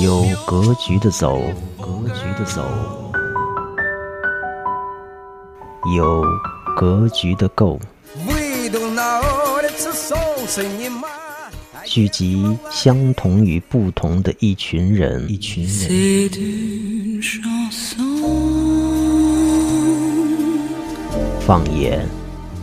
有格局的走，格局的走，有格局的够。聚集相同与不同的一群人，一群人。放眼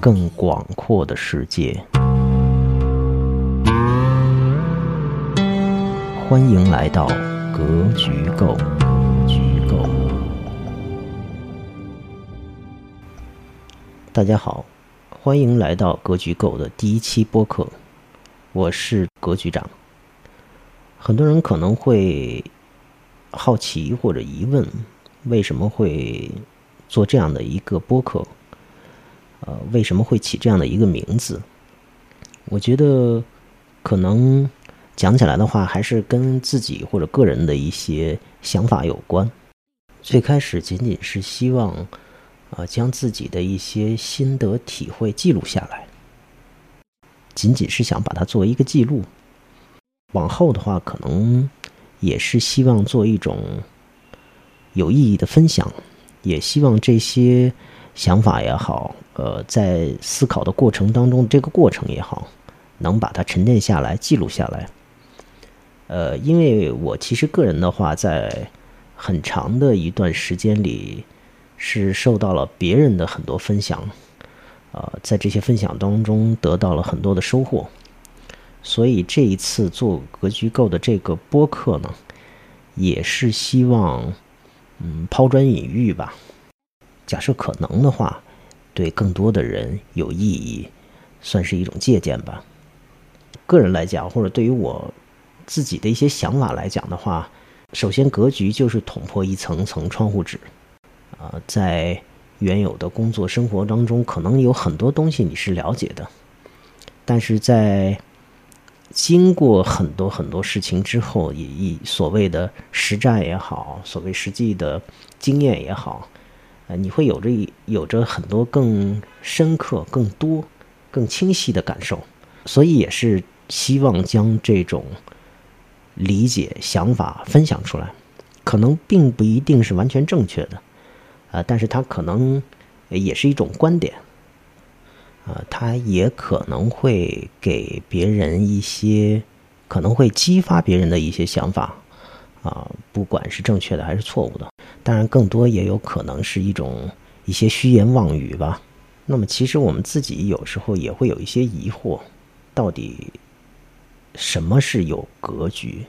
更广阔的世界。欢迎来到格局构。局构。大家好，欢迎来到格局构的第一期播客，我是格局长。很多人可能会好奇或者疑问，为什么会做这样的一个播客？呃，为什么会起这样的一个名字？我觉得可能。讲起来的话，还是跟自己或者个人的一些想法有关。最开始仅仅是希望，呃，将自己的一些心得体会记录下来，仅仅是想把它作为一个记录。往后的话，可能也是希望做一种有意义的分享，也希望这些想法也好，呃，在思考的过程当中，这个过程也好，能把它沉淀下来，记录下来。呃，因为我其实个人的话，在很长的一段时间里，是受到了别人的很多分享，呃，在这些分享当中得到了很多的收获，所以这一次做格局构的这个播客呢，也是希望，嗯，抛砖引玉吧。假设可能的话，对更多的人有意义，算是一种借鉴吧。个人来讲，或者对于我。自己的一些想法来讲的话，首先格局就是捅破一层层窗户纸，啊，在原有的工作生活当中，可能有很多东西你是了解的，但是在经过很多很多事情之后，以以所谓的实战也好，所谓实际的经验也好，呃，你会有着有着很多更深刻、更多、更清晰的感受，所以也是希望将这种。理解想法分享出来，可能并不一定是完全正确的，啊，但是它可能也是一种观点，啊，它也可能会给别人一些，可能会激发别人的一些想法，啊，不管是正确的还是错误的，当然更多也有可能是一种一些虚言妄语吧。那么其实我们自己有时候也会有一些疑惑，到底。什么是有格局？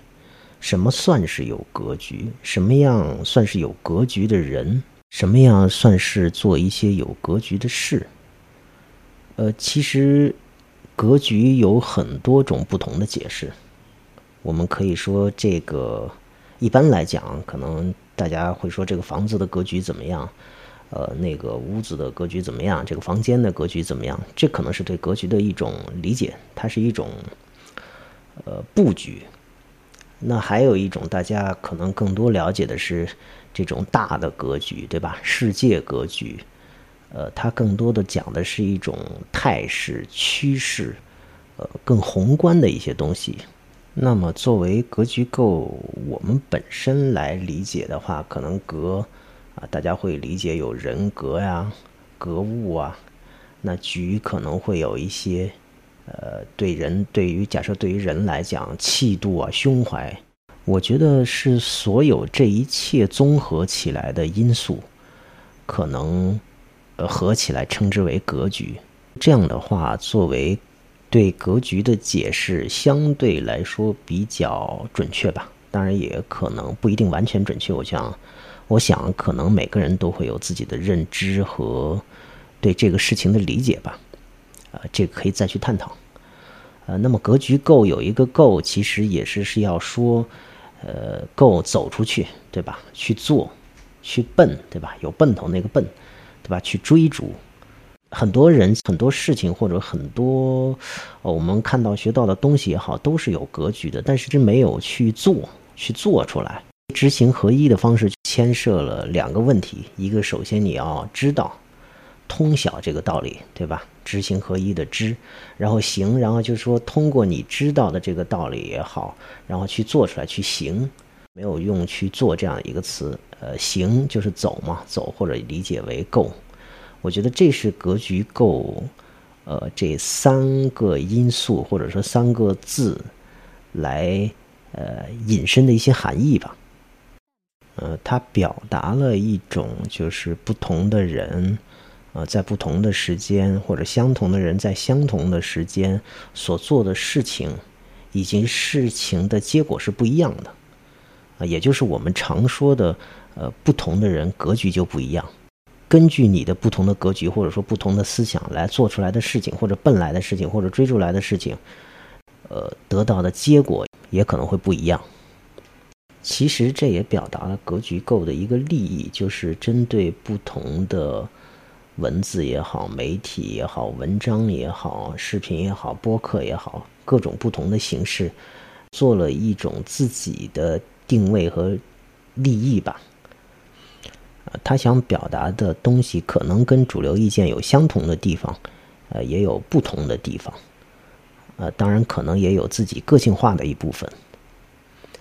什么算是有格局？什么样算是有格局的人？什么样算是做一些有格局的事？呃，其实格局有很多种不同的解释。我们可以说，这个一般来讲，可能大家会说这个房子的格局怎么样？呃，那个屋子的格局怎么样？这个房间的格局怎么样？这可能是对格局的一种理解，它是一种。呃，布局。那还有一种大家可能更多了解的是这种大的格局，对吧？世界格局，呃，它更多的讲的是一种态势、趋势，呃，更宏观的一些东西。那么，作为格局构，我们本身来理解的话，可能格啊，大家会理解有人格呀、格物啊，那局可能会有一些。呃，对人，对于假设对于人来讲，气度啊，胸怀，我觉得是所有这一切综合起来的因素，可能呃合起来称之为格局。这样的话，作为对格局的解释，相对来说比较准确吧。当然，也可能不一定完全准确。我想，我想可能每个人都会有自己的认知和对这个事情的理解吧。呃，这个可以再去探讨。呃，那么格局够有一个够，其实也是是要说，呃，够走出去，对吧？去做，去奔，对吧？有奔头那个奔，对吧？去追逐，很多人很多事情或者很多我们看到学到的东西也好，都是有格局的，但是这没有去做，去做出来，知行合一的方式牵涉了两个问题，一个首先你要知道。通晓这个道理，对吧？知行合一的知，然后行，然后就是说通过你知道的这个道理也好，然后去做出来去行，没有用去做这样一个词。呃，行就是走嘛，走或者理解为够。我觉得这是格局够，呃，这三个因素或者说三个字来呃引申的一些含义吧。呃，它表达了一种就是不同的人，呃，在不同的时间或者相同的人在相同的时间所做的事情，以及事情的结果是不一样的。啊，也就是我们常说的，呃，不同的人格局就不一样。根据你的不同的格局，或者说不同的思想来做出来的事情，或者奔来的事情，或者追逐来的事情，呃，得到的结果也可能会不一样。其实这也表达了格局构的一个利益，就是针对不同的文字也好、媒体也好、文章也好、视频也好、播客也好，各种不同的形式，做了一种自己的定位和利益吧。他想表达的东西可能跟主流意见有相同的地方，呃，也有不同的地方，呃，当然可能也有自己个性化的一部分，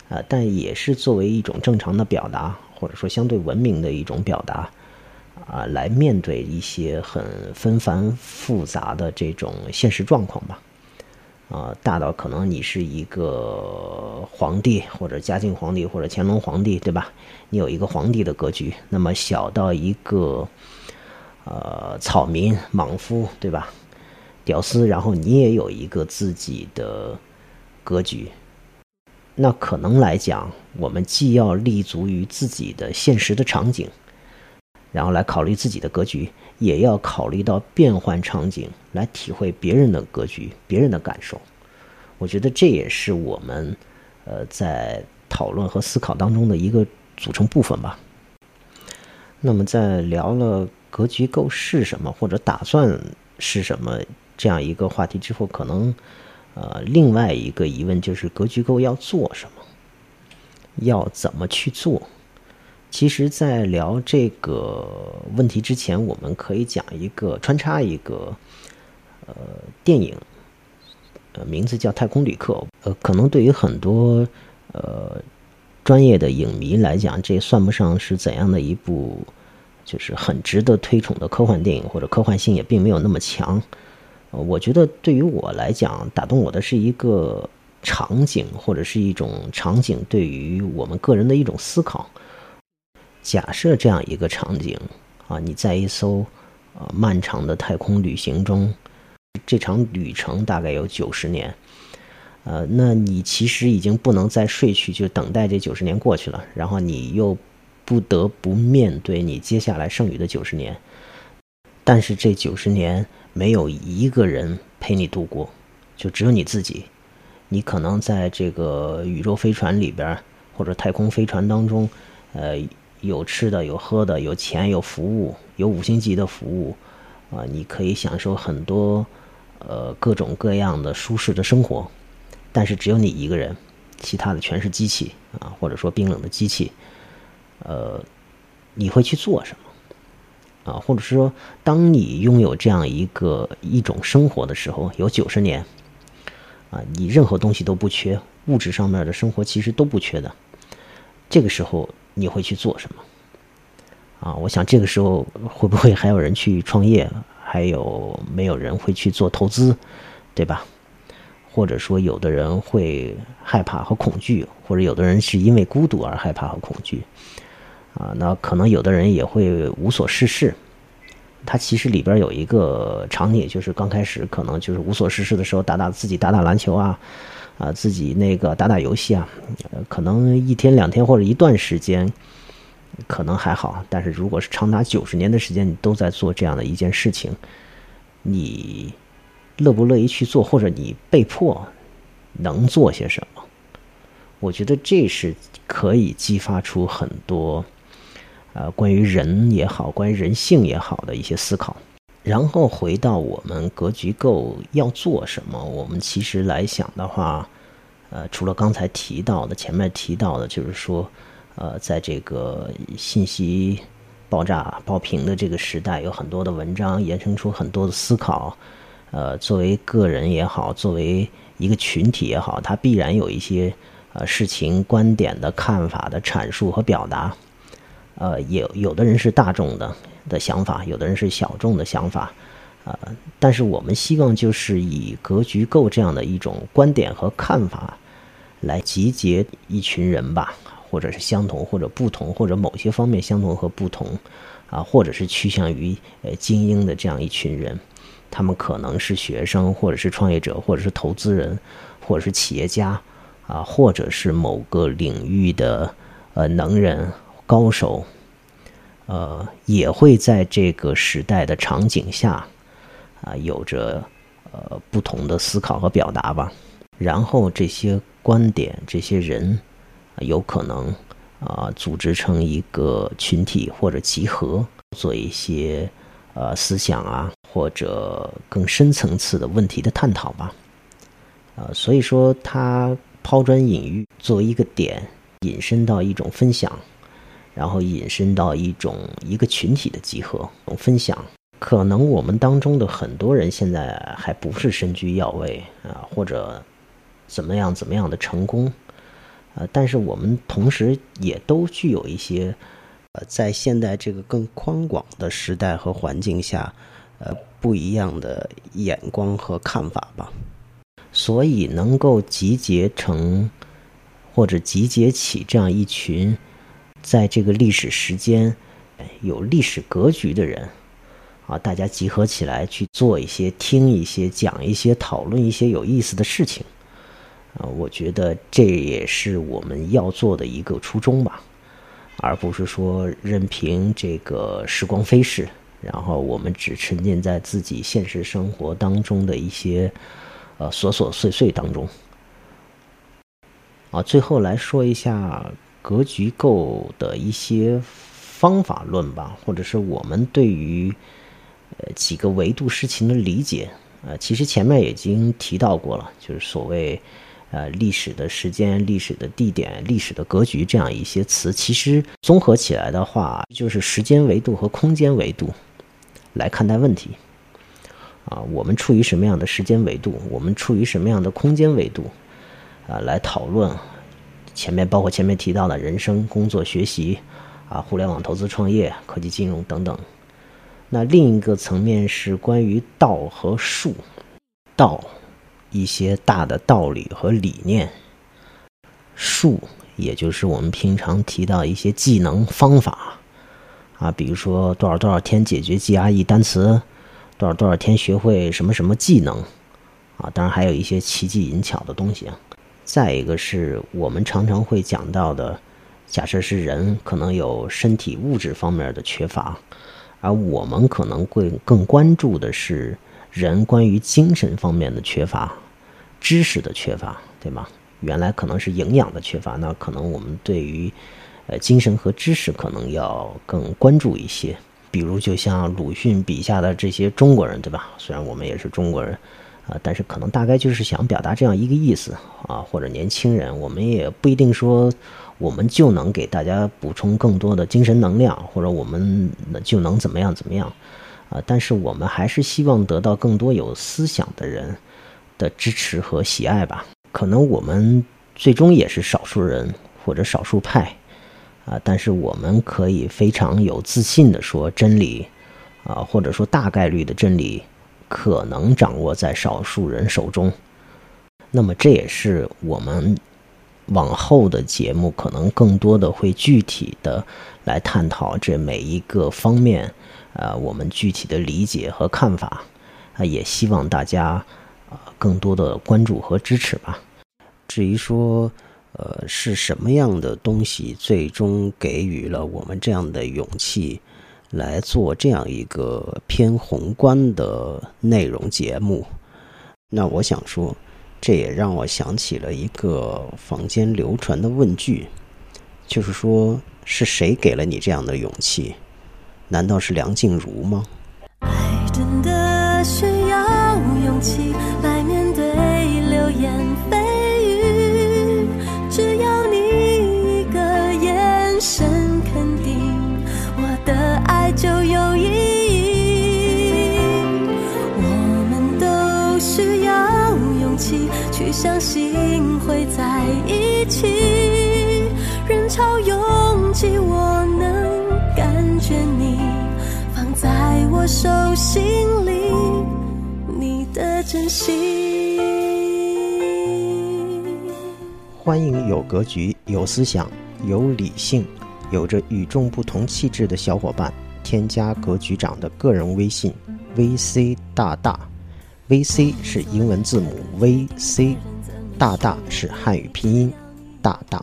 啊，但也是作为一种正常的表达，或者说相对文明的一种表达，啊，来面对一些很纷繁复杂的这种现实状况吧。啊，大到可能你是一个皇帝，或者嘉靖皇帝，或者乾隆皇帝，对吧？你有一个皇帝的格局。那么小到一个呃草民、莽夫，对吧？屌丝，然后你也有一个自己的格局。那可能来讲，我们既要立足于自己的现实的场景，然后来考虑自己的格局。也要考虑到变换场景，来体会别人的格局、别人的感受。我觉得这也是我们，呃，在讨论和思考当中的一个组成部分吧。那么，在聊了格局构是什么，或者打算是什么这样一个话题之后，可能，呃，另外一个疑问就是：格局构要做什么？要怎么去做？其实，在聊这个问题之前，我们可以讲一个穿插一个呃电影，呃名字叫《太空旅客》。呃，可能对于很多呃专业的影迷来讲，这算不上是怎样的一部就是很值得推崇的科幻电影，或者科幻性也并没有那么强。呃，我觉得对于我来讲，打动我的是一个场景，或者是一种场景对于我们个人的一种思考。假设这样一个场景啊，你在一艘呃漫长的太空旅行中，这场旅程大概有九十年，呃，那你其实已经不能再睡去，就等待这九十年过去了，然后你又不得不面对你接下来剩余的九十年，但是这九十年没有一个人陪你度过，就只有你自己，你可能在这个宇宙飞船里边或者太空飞船当中，呃。有吃的，有喝的，有钱，有服务，有五星级的服务，啊，你可以享受很多，呃，各种各样的舒适的生活，但是只有你一个人，其他的全是机器啊，或者说冰冷的机器，呃，你会去做什么？啊，或者是说，当你拥有这样一个一种生活的时候，有九十年，啊，你任何东西都不缺，物质上面的生活其实都不缺的，这个时候。你会去做什么？啊，我想这个时候会不会还有人去创业？还有没有人会去做投资？对吧？或者说，有的人会害怕和恐惧，或者有的人是因为孤独而害怕和恐惧。啊，那可能有的人也会无所事事。他其实里边有一个场景，就是刚开始可能就是无所事事的时候，打打自己打打篮球啊。啊，自己那个打打游戏啊，可能一天两天或者一段时间，可能还好。但是如果是长达九十年的时间，你都在做这样的一件事情，你乐不乐意去做，或者你被迫能做些什么？我觉得这是可以激发出很多，呃，关于人也好，关于人性也好的一些思考。然后回到我们格局构要做什么？我们其实来想的话，呃，除了刚才提到的，前面提到的，就是说，呃，在这个信息爆炸爆屏的这个时代，有很多的文章衍生出很多的思考。呃，作为个人也好，作为一个群体也好，它必然有一些呃事情、观点的看法的阐述和表达。呃，有有的人是大众的的想法，有的人是小众的想法。呃，但是我们希望就是以格局构这样的一种观点和看法，来集结一群人吧。或者是相同，或者不同，或者某些方面相同和不同，啊，或者是趋向于呃精英的这样一群人，他们可能是学生，或者是创业者，或者是投资人，或者是企业家，啊，或者是某个领域的呃能人高手，呃，也会在这个时代的场景下，啊，有着呃不同的思考和表达吧。然后这些观点，这些人。有可能啊，组织成一个群体或者集合，做一些呃思想啊，或者更深层次的问题的探讨吧。啊，所以说他抛砖引玉，作为一个点，引申到一种分享，然后引申到一种一个群体的集合分享。可能我们当中的很多人现在还不是身居要位啊，或者怎么样怎么样的成功。呃，但是我们同时也都具有一些，呃，在现代这个更宽广的时代和环境下，呃，不一样的眼光和看法吧。所以能够集结成，或者集结起这样一群，在这个历史时间有历史格局的人，啊，大家集合起来去做一些、听一些、讲一些、讨论一些有意思的事情。啊，我觉得这也是我们要做的一个初衷吧，而不是说任凭这个时光飞逝，然后我们只沉浸在自己现实生活当中的一些呃琐琐碎碎当中。啊，最后来说一下格局构的一些方法论吧，或者是我们对于呃几个维度事情的理解。呃，其实前面已经提到过了，就是所谓。呃，历史的时间、历史的地点、历史的格局，这样一些词，其实综合起来的话，就是时间维度和空间维度来看待问题。啊，我们处于什么样的时间维度？我们处于什么样的空间维度？啊，来讨论前面包括前面提到的人生、工作、学习，啊，互联网投资、创业、科技、金融等等。那另一个层面是关于道和术，道。一些大的道理和理念，术也就是我们平常提到一些技能方法啊，比如说多少多少天解决 GRE 单词，多少多少天学会什么什么技能啊，当然还有一些奇技淫巧的东西啊。再一个是我们常常会讲到的，假设是人可能有身体物质方面的缺乏，而我们可能会更关注的是。人关于精神方面的缺乏，知识的缺乏，对吗？原来可能是营养的缺乏，那可能我们对于，呃，精神和知识可能要更关注一些。比如，就像鲁迅笔下的这些中国人，对吧？虽然我们也是中国人，啊，但是可能大概就是想表达这样一个意思啊。或者年轻人，我们也不一定说我们就能给大家补充更多的精神能量，或者我们就能怎么样怎么样。啊，但是我们还是希望得到更多有思想的人的支持和喜爱吧。可能我们最终也是少数人或者少数派，啊，但是我们可以非常有自信的说，真理，啊，或者说大概率的真理，可能掌握在少数人手中。那么这也是我们往后的节目可能更多的会具体的来探讨这每一个方面。呃，我们具体的理解和看法，啊，也希望大家啊更多的关注和支持吧。至于说，呃，是什么样的东西最终给予了我们这样的勇气，来做这样一个偏宏观的内容节目？那我想说，这也让我想起了一个坊间流传的问句，就是说，是谁给了你这样的勇气？难道是梁静茹吗？爱真的需要勇气就有意义我们都需要勇气去相信会在一起人潮拥挤我能感觉你。放在我手心里你的真心。欢迎有格局有思想有理性有着与众不同气质的小伙伴。添加格局长的个人微信：VC 大大。VC 是英文字母 VC，大大是汉语拼音大大。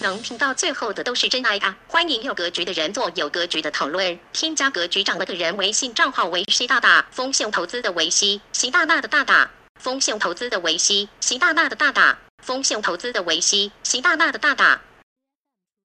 能听到最后的都是真爱啊！欢迎有格局的人做有格局的讨论，添加格局长的个人微信账号为 C 大大风险投资的维西，习大大的大大风险投资的维西，习大大的大大风险投资的维西，习大大的大大。